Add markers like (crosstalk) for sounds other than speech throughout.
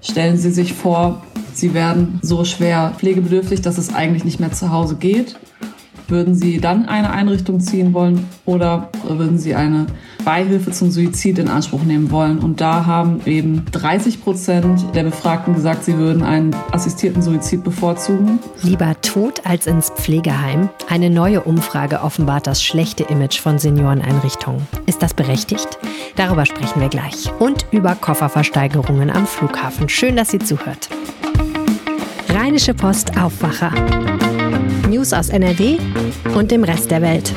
Stellen Sie sich vor, Sie werden so schwer pflegebedürftig, dass es eigentlich nicht mehr zu Hause geht. Würden Sie dann eine Einrichtung ziehen wollen oder würden Sie eine Beihilfe zum Suizid in Anspruch nehmen wollen? Und da haben eben 30 Prozent der Befragten gesagt, sie würden einen assistierten Suizid bevorzugen. Lieber tot als ins Pflegeheim? Eine neue Umfrage offenbart das schlechte Image von Senioreneinrichtungen. Ist das berechtigt? Darüber sprechen wir gleich. Und über Kofferversteigerungen am Flughafen. Schön, dass Sie zuhört. Rheinische Post Aufwacher. News aus NRW und dem Rest der Welt.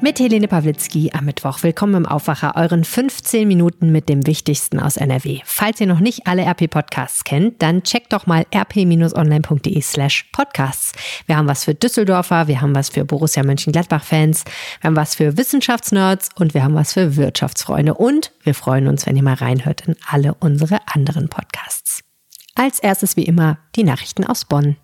Mit Helene Pawlitzki am Mittwoch. Willkommen im Aufwacher, euren 15 Minuten mit dem Wichtigsten aus NRW. Falls ihr noch nicht alle RP-Podcasts kennt, dann checkt doch mal rp-online.de slash podcasts. Wir haben was für Düsseldorfer, wir haben was für Borussia Mönchengladbach-Fans, wir haben was für Wissenschaftsnerds und wir haben was für Wirtschaftsfreunde. Und wir freuen uns, wenn ihr mal reinhört in alle unsere anderen Podcasts. Als erstes wie immer die Nachrichten aus Bonn.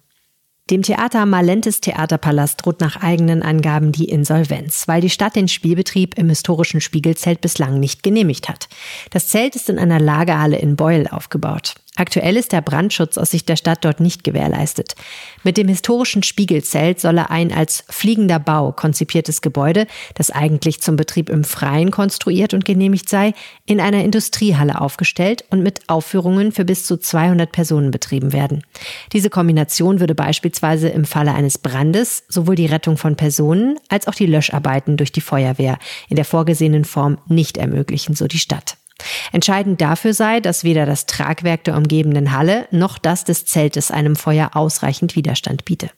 Dem Theater Malentes Theaterpalast droht nach eigenen Angaben die Insolvenz, weil die Stadt den Spielbetrieb im historischen Spiegelzelt bislang nicht genehmigt hat. Das Zelt ist in einer Lagerhalle in Beul aufgebaut. Aktuell ist der Brandschutz aus Sicht der Stadt dort nicht gewährleistet. Mit dem historischen Spiegelzelt solle ein als fliegender Bau konzipiertes Gebäude, das eigentlich zum Betrieb im Freien konstruiert und genehmigt sei, in einer Industriehalle aufgestellt und mit Aufführungen für bis zu 200 Personen betrieben werden. Diese Kombination würde beispielsweise im Falle eines Brandes sowohl die Rettung von Personen als auch die Löscharbeiten durch die Feuerwehr in der vorgesehenen Form nicht ermöglichen, so die Stadt. Entscheidend dafür sei, dass weder das Tragwerk der umgebenden Halle noch das des Zeltes einem Feuer ausreichend Widerstand biete.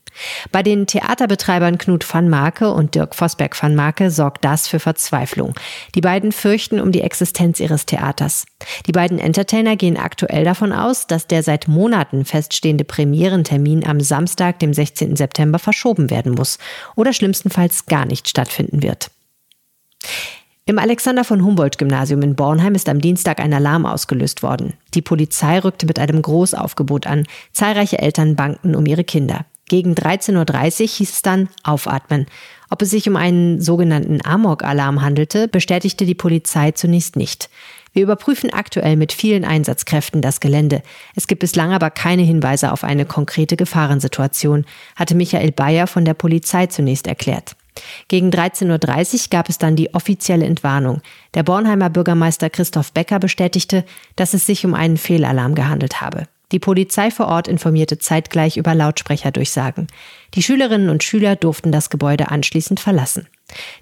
Bei den Theaterbetreibern Knut van Marke und Dirk Vosberg van Marke sorgt das für Verzweiflung. Die beiden fürchten um die Existenz ihres Theaters. Die beiden Entertainer gehen aktuell davon aus, dass der seit Monaten feststehende Premierentermin am Samstag, dem 16. September, verschoben werden muss oder schlimmstenfalls gar nicht stattfinden wird. Im Alexander von Humboldt Gymnasium in Bornheim ist am Dienstag ein Alarm ausgelöst worden. Die Polizei rückte mit einem Großaufgebot an. Zahlreiche Eltern bangten um ihre Kinder. Gegen 13.30 Uhr hieß es dann aufatmen. Ob es sich um einen sogenannten Amok-Alarm handelte, bestätigte die Polizei zunächst nicht. Wir überprüfen aktuell mit vielen Einsatzkräften das Gelände. Es gibt bislang aber keine Hinweise auf eine konkrete Gefahrensituation, hatte Michael Bayer von der Polizei zunächst erklärt. Gegen 13.30 Uhr gab es dann die offizielle Entwarnung. Der Bornheimer Bürgermeister Christoph Becker bestätigte, dass es sich um einen Fehlalarm gehandelt habe. Die Polizei vor Ort informierte zeitgleich über Lautsprecherdurchsagen. Die Schülerinnen und Schüler durften das Gebäude anschließend verlassen.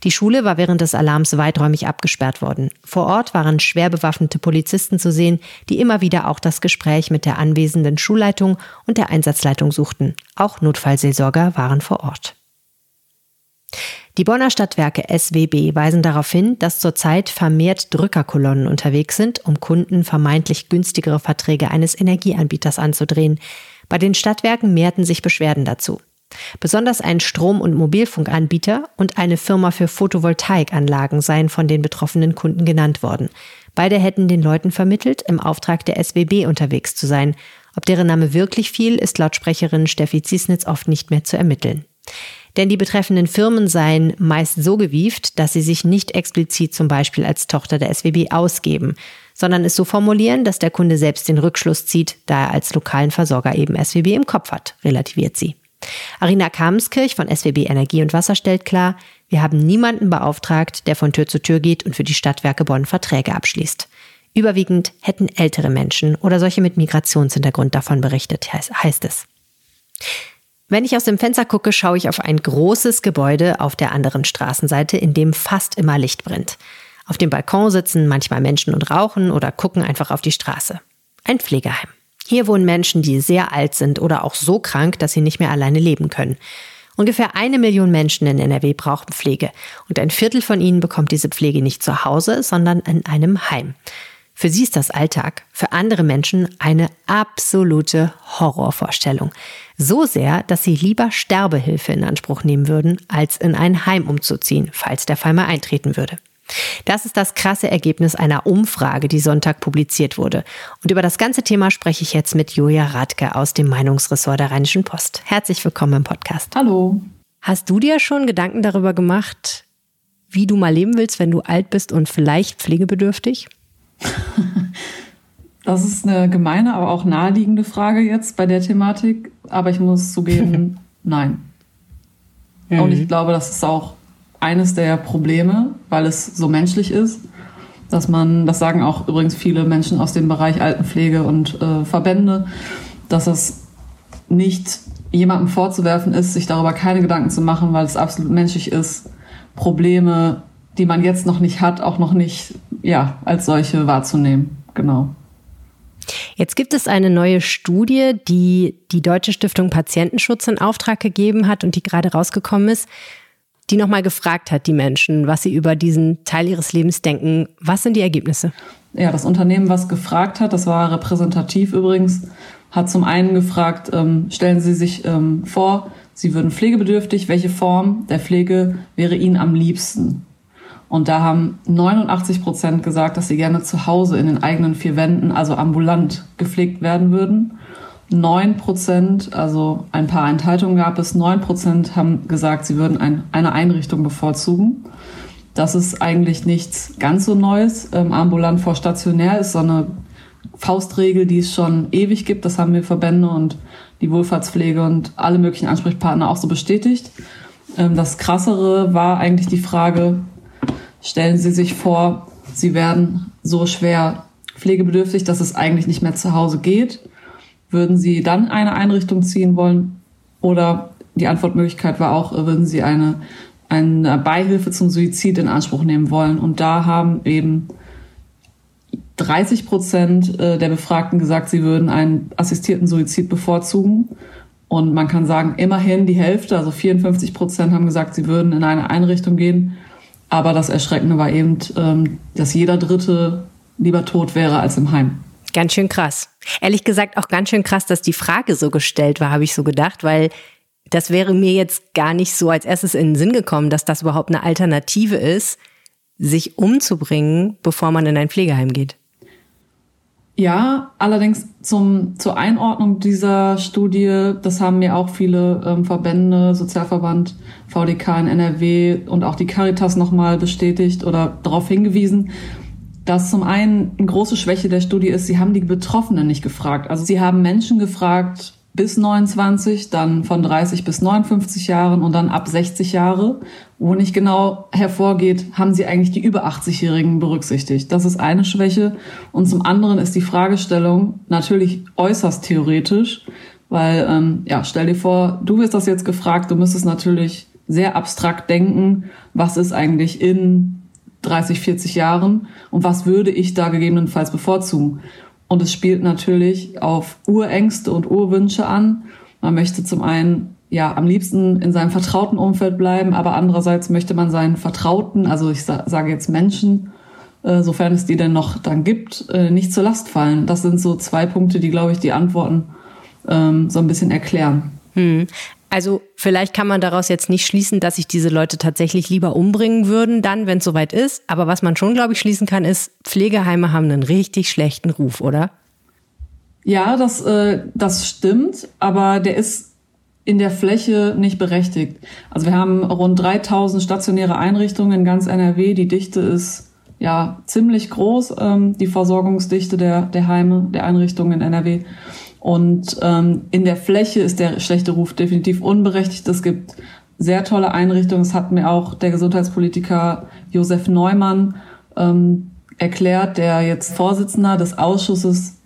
Die Schule war während des Alarms weiträumig abgesperrt worden. Vor Ort waren schwer bewaffnete Polizisten zu sehen, die immer wieder auch das Gespräch mit der anwesenden Schulleitung und der Einsatzleitung suchten. Auch Notfallseelsorger waren vor Ort. Die Bonner Stadtwerke SWB weisen darauf hin, dass zurzeit vermehrt Drückerkolonnen unterwegs sind, um Kunden vermeintlich günstigere Verträge eines Energieanbieters anzudrehen. Bei den Stadtwerken mehrten sich Beschwerden dazu. Besonders ein Strom- und Mobilfunkanbieter und eine Firma für Photovoltaikanlagen seien von den betroffenen Kunden genannt worden. Beide hätten den Leuten vermittelt, im Auftrag der SWB unterwegs zu sein. Ob deren Name wirklich fiel, ist laut Sprecherin Steffi Ziesnitz oft nicht mehr zu ermitteln. Denn die betreffenden Firmen seien meist so gewieft, dass sie sich nicht explizit zum Beispiel als Tochter der SWB ausgeben, sondern es so formulieren, dass der Kunde selbst den Rückschluss zieht, da er als lokalen Versorger eben SWB im Kopf hat, relativiert sie. Arina Kamenskirch von SWB Energie und Wasser stellt klar, wir haben niemanden beauftragt, der von Tür zu Tür geht und für die Stadtwerke Bonn Verträge abschließt. Überwiegend hätten ältere Menschen oder solche mit Migrationshintergrund davon berichtet, heißt es. Wenn ich aus dem Fenster gucke, schaue ich auf ein großes Gebäude auf der anderen Straßenseite, in dem fast immer Licht brennt. Auf dem Balkon sitzen manchmal Menschen und rauchen oder gucken einfach auf die Straße. Ein Pflegeheim. Hier wohnen Menschen, die sehr alt sind oder auch so krank, dass sie nicht mehr alleine leben können. Ungefähr eine Million Menschen in NRW brauchen Pflege und ein Viertel von ihnen bekommt diese Pflege nicht zu Hause, sondern in einem Heim. Für sie ist das Alltag, für andere Menschen eine absolute Horrorvorstellung. So sehr, dass sie lieber Sterbehilfe in Anspruch nehmen würden, als in ein Heim umzuziehen, falls der Fall mal eintreten würde. Das ist das krasse Ergebnis einer Umfrage, die Sonntag publiziert wurde. Und über das ganze Thema spreche ich jetzt mit Julia Radke aus dem Meinungsressort der Rheinischen Post. Herzlich willkommen im Podcast. Hallo. Hast du dir schon Gedanken darüber gemacht, wie du mal leben willst, wenn du alt bist und vielleicht pflegebedürftig? (laughs) Das ist eine gemeine, aber auch naheliegende Frage jetzt bei der Thematik. Aber ich muss zugeben, (laughs) nein. Mhm. Und ich glaube, das ist auch eines der Probleme, weil es so menschlich ist, dass man, das sagen auch übrigens viele Menschen aus dem Bereich Altenpflege und äh, Verbände, dass es nicht jemandem vorzuwerfen ist, sich darüber keine Gedanken zu machen, weil es absolut menschlich ist, Probleme, die man jetzt noch nicht hat, auch noch nicht ja, als solche wahrzunehmen. Genau. Jetzt gibt es eine neue Studie, die die Deutsche Stiftung Patientenschutz in Auftrag gegeben hat und die gerade rausgekommen ist, die nochmal gefragt hat, die Menschen, was sie über diesen Teil ihres Lebens denken. Was sind die Ergebnisse? Ja, das Unternehmen, was gefragt hat, das war repräsentativ übrigens, hat zum einen gefragt, ähm, stellen Sie sich ähm, vor, Sie würden pflegebedürftig, welche Form der Pflege wäre Ihnen am liebsten? Und da haben 89 Prozent gesagt, dass sie gerne zu Hause in den eigenen vier Wänden, also ambulant, gepflegt werden würden. 9 Prozent, also ein paar Enthaltungen gab es, 9 Prozent haben gesagt, sie würden ein, eine Einrichtung bevorzugen. Das ist eigentlich nichts ganz so Neues. Ähm, ambulant vor stationär ist so eine Faustregel, die es schon ewig gibt. Das haben wir Verbände und die Wohlfahrtspflege und alle möglichen Ansprechpartner auch so bestätigt. Ähm, das Krassere war eigentlich die Frage, Stellen Sie sich vor, Sie werden so schwer pflegebedürftig, dass es eigentlich nicht mehr zu Hause geht. Würden Sie dann eine Einrichtung ziehen wollen? Oder die Antwortmöglichkeit war auch, würden Sie eine, eine Beihilfe zum Suizid in Anspruch nehmen wollen? Und da haben eben 30 Prozent äh, der Befragten gesagt, sie würden einen assistierten Suizid bevorzugen. Und man kann sagen, immerhin die Hälfte, also 54 Prozent haben gesagt, sie würden in eine Einrichtung gehen. Aber das Erschreckende war eben, ähm, dass jeder Dritte lieber tot wäre als im Heim. Ganz schön krass. Ehrlich gesagt auch ganz schön krass, dass die Frage so gestellt war, habe ich so gedacht, weil das wäre mir jetzt gar nicht so als erstes in den Sinn gekommen, dass das überhaupt eine Alternative ist, sich umzubringen, bevor man in ein Pflegeheim geht. Ja, allerdings zum, zur Einordnung dieser Studie, das haben mir auch viele ähm, Verbände, Sozialverband, VDK in NRW und auch die Caritas nochmal bestätigt oder darauf hingewiesen, dass zum einen eine große Schwäche der Studie ist, sie haben die Betroffenen nicht gefragt. Also sie haben Menschen gefragt, bis 29, dann von 30 bis 59 Jahren und dann ab 60 Jahre, wo nicht genau hervorgeht, haben sie eigentlich die über 80-Jährigen berücksichtigt. Das ist eine Schwäche. Und zum anderen ist die Fragestellung natürlich äußerst theoretisch, weil, ähm, ja, stell dir vor, du wirst das jetzt gefragt, du müsstest natürlich sehr abstrakt denken, was ist eigentlich in 30, 40 Jahren und was würde ich da gegebenenfalls bevorzugen. Und es spielt natürlich auf Urängste und Urwünsche an. Man möchte zum einen ja am liebsten in seinem vertrauten Umfeld bleiben, aber andererseits möchte man seinen Vertrauten, also ich sage jetzt Menschen, äh, sofern es die denn noch dann gibt, äh, nicht zur Last fallen. Das sind so zwei Punkte, die, glaube ich, die Antworten ähm, so ein bisschen erklären. Hm. Also vielleicht kann man daraus jetzt nicht schließen, dass sich diese Leute tatsächlich lieber umbringen würden, dann, wenn es soweit ist. Aber was man schon, glaube ich, schließen kann, ist, Pflegeheime haben einen richtig schlechten Ruf, oder? Ja, das, äh, das stimmt, aber der ist in der Fläche nicht berechtigt. Also wir haben rund 3000 stationäre Einrichtungen in ganz NRW. Die Dichte ist ja ziemlich groß, ähm, die Versorgungsdichte der, der Heime, der Einrichtungen in NRW. Und ähm, in der Fläche ist der schlechte Ruf definitiv unberechtigt. Es gibt sehr tolle Einrichtungen. Das hat mir auch der Gesundheitspolitiker Josef Neumann ähm, erklärt, der jetzt Vorsitzender des Ausschusses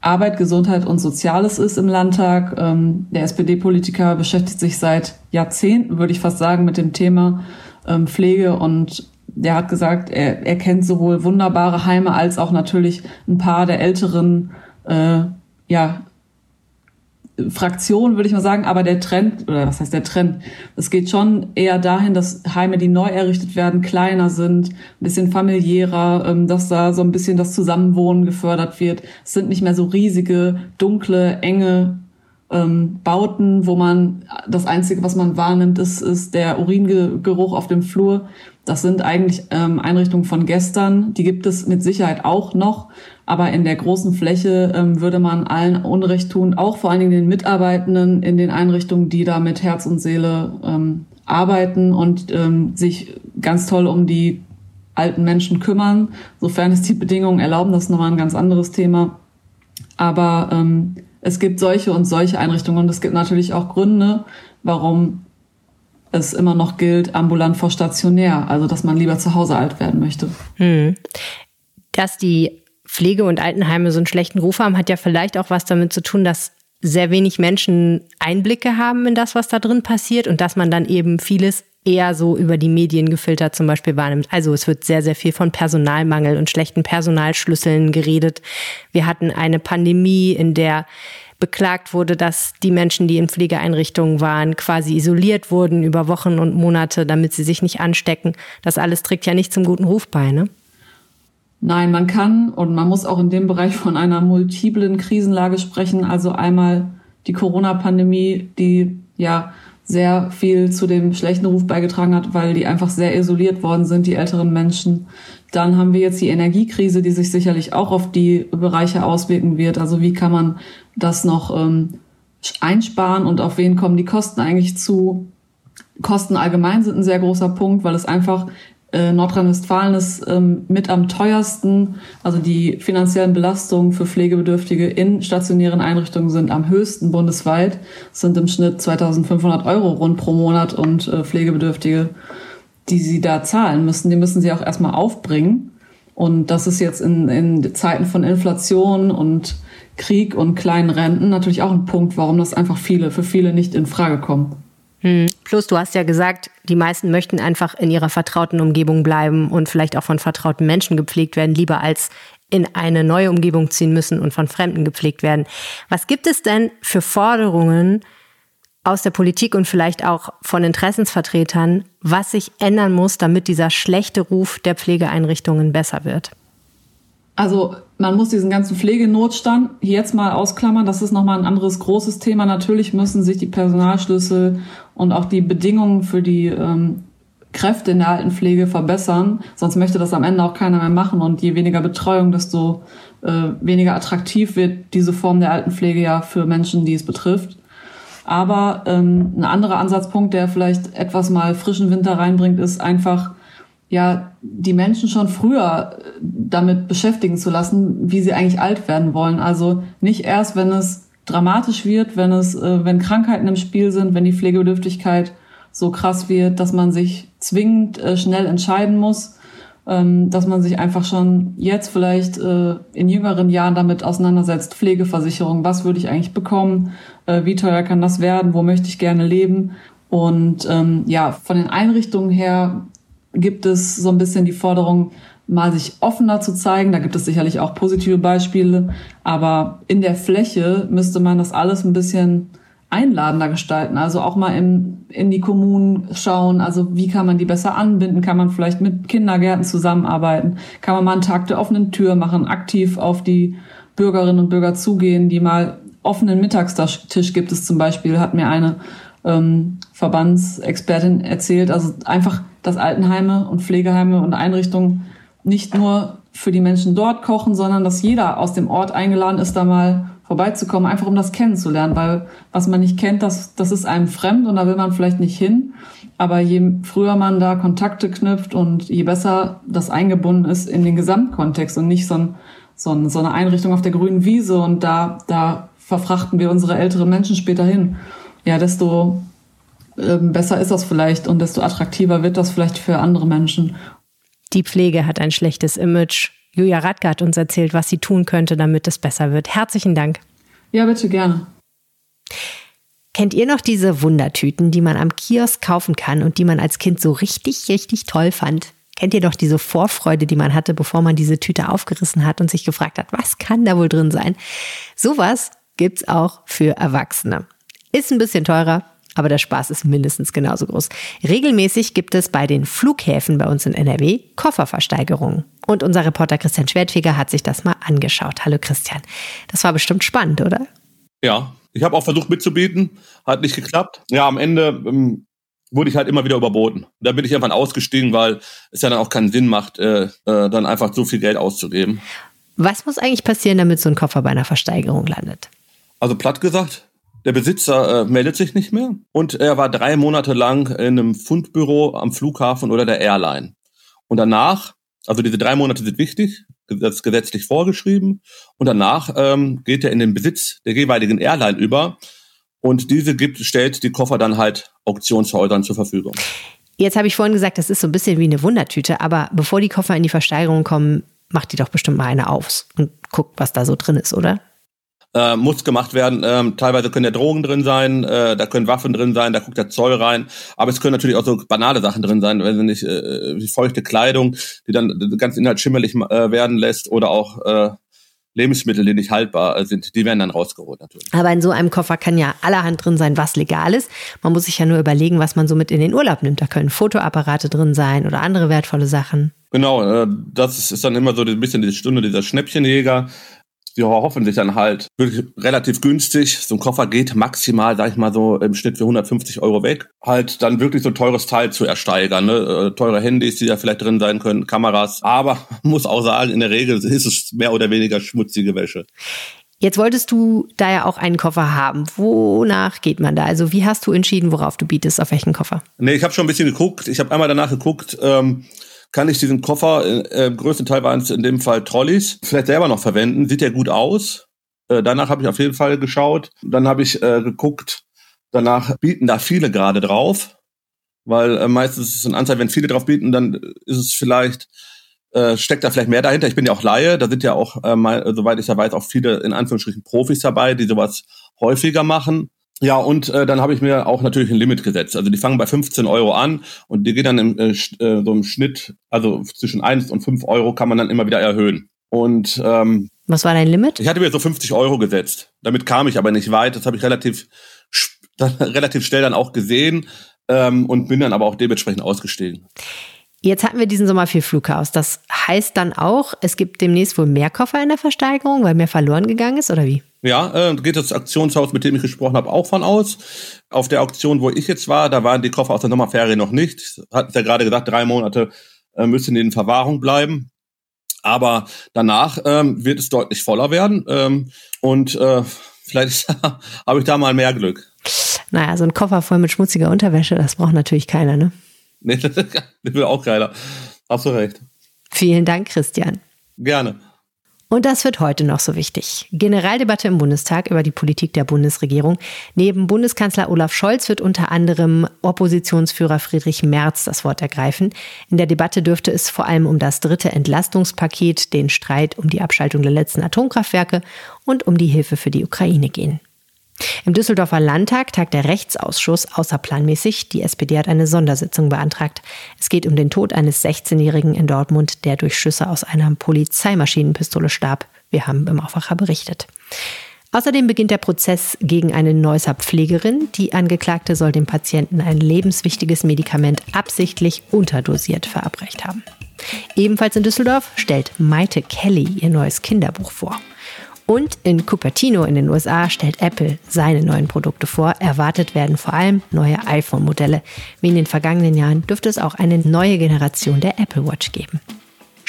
Arbeit, Gesundheit und Soziales ist im Landtag. Ähm, der SPD-Politiker beschäftigt sich seit Jahrzehnten, würde ich fast sagen, mit dem Thema ähm, Pflege und der hat gesagt, er, er kennt sowohl wunderbare Heime als auch natürlich ein paar der älteren äh, ja, Fraktion, würde ich mal sagen, aber der Trend, oder was heißt der Trend? Es geht schon eher dahin, dass Heime, die neu errichtet werden, kleiner sind, ein bisschen familiärer, ähm, dass da so ein bisschen das Zusammenwohnen gefördert wird. Es sind nicht mehr so riesige, dunkle, enge ähm, Bauten, wo man das Einzige, was man wahrnimmt, ist, ist der Uringeruch auf dem Flur. Das sind eigentlich ähm, Einrichtungen von gestern. Die gibt es mit Sicherheit auch noch. Aber in der großen Fläche ähm, würde man allen Unrecht tun, auch vor allen Dingen den Mitarbeitenden in den Einrichtungen, die da mit Herz und Seele ähm, arbeiten und ähm, sich ganz toll um die alten Menschen kümmern, sofern es die Bedingungen erlauben. Das ist nochmal ein ganz anderes Thema. Aber ähm, es gibt solche und solche Einrichtungen und es gibt natürlich auch Gründe, warum es immer noch gilt, ambulant vor stationär, also dass man lieber zu Hause alt werden möchte. Hm. Dass die Pflege- und Altenheime so einen schlechten Ruf haben, hat ja vielleicht auch was damit zu tun, dass sehr wenig Menschen Einblicke haben in das, was da drin passiert und dass man dann eben vieles eher so über die Medien gefiltert zum Beispiel wahrnimmt. Also es wird sehr, sehr viel von Personalmangel und schlechten Personalschlüsseln geredet. Wir hatten eine Pandemie, in der beklagt wurde, dass die Menschen, die in Pflegeeinrichtungen waren, quasi isoliert wurden über Wochen und Monate, damit sie sich nicht anstecken. Das alles trägt ja nicht zum guten Ruf bei, ne? Nein, man kann und man muss auch in dem Bereich von einer multiplen Krisenlage sprechen. Also einmal die Corona-Pandemie, die ja sehr viel zu dem schlechten Ruf beigetragen hat, weil die einfach sehr isoliert worden sind, die älteren Menschen. Dann haben wir jetzt die Energiekrise, die sich sicherlich auch auf die Bereiche auswirken wird. Also wie kann man das noch ähm, einsparen und auf wen kommen die Kosten eigentlich zu? Kosten allgemein sind ein sehr großer Punkt, weil es einfach äh, Nordrhein-Westfalen ist ähm, mit am teuersten. Also die finanziellen Belastungen für Pflegebedürftige in stationären Einrichtungen sind am höchsten bundesweit. Es sind im Schnitt 2500 Euro rund pro Monat und äh, Pflegebedürftige, die sie da zahlen müssen, die müssen sie auch erstmal aufbringen. Und das ist jetzt in, in Zeiten von Inflation und Krieg und kleinen Renten natürlich auch ein Punkt, warum das einfach viele, für viele nicht in Frage kommt. Hm. Plus, du hast ja gesagt, die meisten möchten einfach in ihrer vertrauten Umgebung bleiben und vielleicht auch von vertrauten Menschen gepflegt werden, lieber als in eine neue Umgebung ziehen müssen und von Fremden gepflegt werden. Was gibt es denn für Forderungen aus der Politik und vielleicht auch von Interessensvertretern, was sich ändern muss, damit dieser schlechte Ruf der Pflegeeinrichtungen besser wird? Also man muss diesen ganzen Pflegenotstand jetzt mal ausklammern. Das ist nochmal ein anderes großes Thema. Natürlich müssen sich die Personalschlüssel und auch die Bedingungen für die ähm, Kräfte in der Altenpflege verbessern. Sonst möchte das am Ende auch keiner mehr machen. Und je weniger Betreuung, desto äh, weniger attraktiv wird diese Form der Altenpflege ja für Menschen, die es betrifft. Aber ähm, ein anderer Ansatzpunkt, der vielleicht etwas mal frischen Winter reinbringt, ist einfach ja, die Menschen schon früher äh, damit beschäftigen zu lassen, wie sie eigentlich alt werden wollen. Also nicht erst, wenn es dramatisch wird, wenn es, äh, wenn Krankheiten im Spiel sind, wenn die Pflegebedürftigkeit so krass wird, dass man sich zwingend äh, schnell entscheiden muss, ähm, dass man sich einfach schon jetzt vielleicht äh, in jüngeren Jahren damit auseinandersetzt. Pflegeversicherung, was würde ich eigentlich bekommen? Äh, wie teuer kann das werden? Wo möchte ich gerne leben? Und ähm, ja, von den Einrichtungen her gibt es so ein bisschen die Forderung, mal sich offener zu zeigen. Da gibt es sicherlich auch positive Beispiele, aber in der Fläche müsste man das alles ein bisschen einladender gestalten. Also auch mal in, in die Kommunen schauen, also wie kann man die besser anbinden? Kann man vielleicht mit Kindergärten zusammenarbeiten? Kann man mal einen Tag der offenen Tür machen, aktiv auf die Bürgerinnen und Bürger zugehen, die mal offenen Mittagstisch gibt es zum Beispiel, hat mir eine ähm, Verbandsexpertin erzählt. Also einfach, dass Altenheime und Pflegeheime und Einrichtungen nicht nur für die Menschen dort kochen, sondern dass jeder aus dem Ort eingeladen ist, da mal vorbeizukommen, einfach um das kennenzulernen, weil was man nicht kennt, das, das ist einem fremd und da will man vielleicht nicht hin. Aber je früher man da Kontakte knüpft und je besser das eingebunden ist in den Gesamtkontext und nicht so, ein, so, ein, so eine Einrichtung auf der grünen Wiese und da, da verfrachten wir unsere älteren Menschen später hin, ja, desto ähm, besser ist das vielleicht und desto attraktiver wird das vielleicht für andere Menschen. Die Pflege hat ein schlechtes Image. Julia Radke hat uns erzählt, was sie tun könnte, damit es besser wird. Herzlichen Dank. Ja, bitte gerne. Kennt ihr noch diese Wundertüten, die man am Kiosk kaufen kann und die man als Kind so richtig, richtig toll fand? Kennt ihr doch diese Vorfreude, die man hatte, bevor man diese Tüte aufgerissen hat und sich gefragt hat, was kann da wohl drin sein? Sowas gibt's auch für Erwachsene. Ist ein bisschen teurer, aber der Spaß ist mindestens genauso groß. Regelmäßig gibt es bei den Flughäfen bei uns in NRW Kofferversteigerungen. Und unser Reporter Christian Schwertfeger hat sich das mal angeschaut. Hallo Christian. Das war bestimmt spannend, oder? Ja, ich habe auch versucht mitzubieten, hat nicht geklappt. Ja, am Ende ähm, wurde ich halt immer wieder überboten. Da bin ich irgendwann ausgestiegen, weil es ja dann auch keinen Sinn macht, äh, äh, dann einfach so viel Geld auszugeben. Was muss eigentlich passieren, damit so ein Koffer bei einer Versteigerung landet? Also platt gesagt, der Besitzer äh, meldet sich nicht mehr und er war drei Monate lang in einem Fundbüro am Flughafen oder der Airline. Und danach Also diese drei Monate sind wichtig, das ist gesetzlich vorgeschrieben. Und danach ähm, geht er in den Besitz der jeweiligen Airline über. Und diese gibt, stellt die Koffer dann halt Auktionshäusern zur Verfügung. Jetzt habe ich vorhin gesagt, das ist so ein bisschen wie eine Wundertüte, aber bevor die Koffer in die Versteigerung kommen, macht die doch bestimmt mal eine auf und guckt, was da so drin ist, oder? Äh, muss gemacht werden. Ähm, teilweise können ja Drogen drin sein, äh, da können Waffen drin sein, da guckt der Zoll rein. Aber es können natürlich auch so banale Sachen drin sein, wenn sie nicht äh, wie feuchte Kleidung, die dann ganz Inhalt schimmerlich äh, werden lässt oder auch äh, Lebensmittel, die nicht haltbar sind, die werden dann rausgeholt natürlich. Aber in so einem Koffer kann ja allerhand drin sein, was legal ist. Man muss sich ja nur überlegen, was man so mit in den Urlaub nimmt. Da können Fotoapparate drin sein oder andere wertvolle Sachen. Genau, äh, das ist dann immer so ein bisschen die Stunde dieser Schnäppchenjäger die hoffen sich dann halt wirklich relativ günstig. So ein Koffer geht maximal, sag ich mal so, im Schnitt für 150 Euro weg. Halt dann wirklich so ein teures Teil zu ersteigern. Ne? Äh, teure Handys, die da vielleicht drin sein können, Kameras. Aber (laughs) muss auch sagen, in der Regel ist es mehr oder weniger schmutzige Wäsche. Jetzt wolltest du da ja auch einen Koffer haben. Wonach geht man da? Also wie hast du entschieden, worauf du bietest, auf welchen Koffer? Nee, ich habe schon ein bisschen geguckt. Ich habe einmal danach geguckt, ähm, kann ich diesen Koffer, äh, im größten Teil waren es in dem Fall Trolleys, vielleicht selber noch verwenden. Sieht ja gut aus. Äh, danach habe ich auf jeden Fall geschaut. Dann habe ich äh, geguckt, danach bieten da viele gerade drauf. Weil äh, meistens ist es ein Anzahl, wenn viele drauf bieten, dann ist es vielleicht, äh, steckt da vielleicht mehr dahinter. Ich bin ja auch Laie, da sind ja auch, äh, mal, soweit ich ja weiß, auch viele in Anführungsstrichen Profis dabei, die sowas häufiger machen. Ja, und äh, dann habe ich mir auch natürlich ein Limit gesetzt. Also die fangen bei 15 Euro an und die gehen dann im, äh, äh, so im Schnitt, also zwischen 1 und 5 Euro kann man dann immer wieder erhöhen. Und ähm, was war dein Limit? Ich hatte mir so 50 Euro gesetzt. Damit kam ich aber nicht weit. Das habe ich relativ, (laughs) relativ schnell dann auch gesehen ähm, und bin dann aber auch dementsprechend ausgestiegen. Jetzt hatten wir diesen Sommer viel Flughaus. Das heißt dann auch, es gibt demnächst wohl mehr Koffer in der Versteigerung, weil mehr verloren gegangen ist, oder wie? Ja, äh, geht das Aktionshaus, mit dem ich gesprochen habe, auch von aus. Auf der Auktion, wo ich jetzt war, da waren die Koffer aus der Sommerferie noch nicht. Hat ja gerade gesagt, drei Monate äh, müssen in Verwahrung bleiben. Aber danach ähm, wird es deutlich voller werden. Ähm, und äh, vielleicht (laughs) habe ich da mal mehr Glück. Naja, so ein Koffer voll mit schmutziger Unterwäsche, das braucht natürlich keiner, ne? Nee, (laughs) das will auch keiner. Hast du recht. Vielen Dank, Christian. Gerne. Und das wird heute noch so wichtig. Generaldebatte im Bundestag über die Politik der Bundesregierung. Neben Bundeskanzler Olaf Scholz wird unter anderem Oppositionsführer Friedrich Merz das Wort ergreifen. In der Debatte dürfte es vor allem um das dritte Entlastungspaket, den Streit um die Abschaltung der letzten Atomkraftwerke und um die Hilfe für die Ukraine gehen. Im Düsseldorfer Landtag tagt der Rechtsausschuss außerplanmäßig. Die SPD hat eine Sondersitzung beantragt. Es geht um den Tod eines 16-Jährigen in Dortmund, der durch Schüsse aus einer Polizeimaschinenpistole starb. Wir haben im Aufwacher berichtet. Außerdem beginnt der Prozess gegen eine Neusser Pflegerin. Die Angeklagte soll dem Patienten ein lebenswichtiges Medikament absichtlich unterdosiert verabreicht haben. Ebenfalls in Düsseldorf stellt Maite Kelly ihr neues Kinderbuch vor. Und in Cupertino in den USA stellt Apple seine neuen Produkte vor. Erwartet werden vor allem neue iPhone-Modelle. Wie in den vergangenen Jahren dürfte es auch eine neue Generation der Apple Watch geben.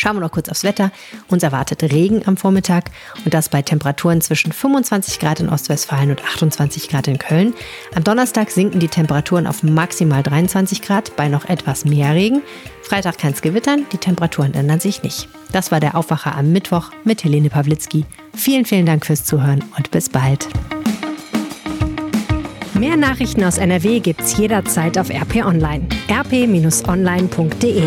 Schauen wir noch kurz aufs Wetter. Uns erwartet Regen am Vormittag und das bei Temperaturen zwischen 25 Grad in Ostwestfalen und 28 Grad in Köln. Am Donnerstag sinken die Temperaturen auf maximal 23 Grad bei noch etwas mehr Regen. Freitag kann es gewittern, die Temperaturen ändern sich nicht. Das war der Aufwacher am Mittwoch mit Helene Pawlitzki. Vielen, vielen Dank fürs Zuhören und bis bald. Mehr Nachrichten aus NRW gibt's jederzeit auf RP Online. rp-online.de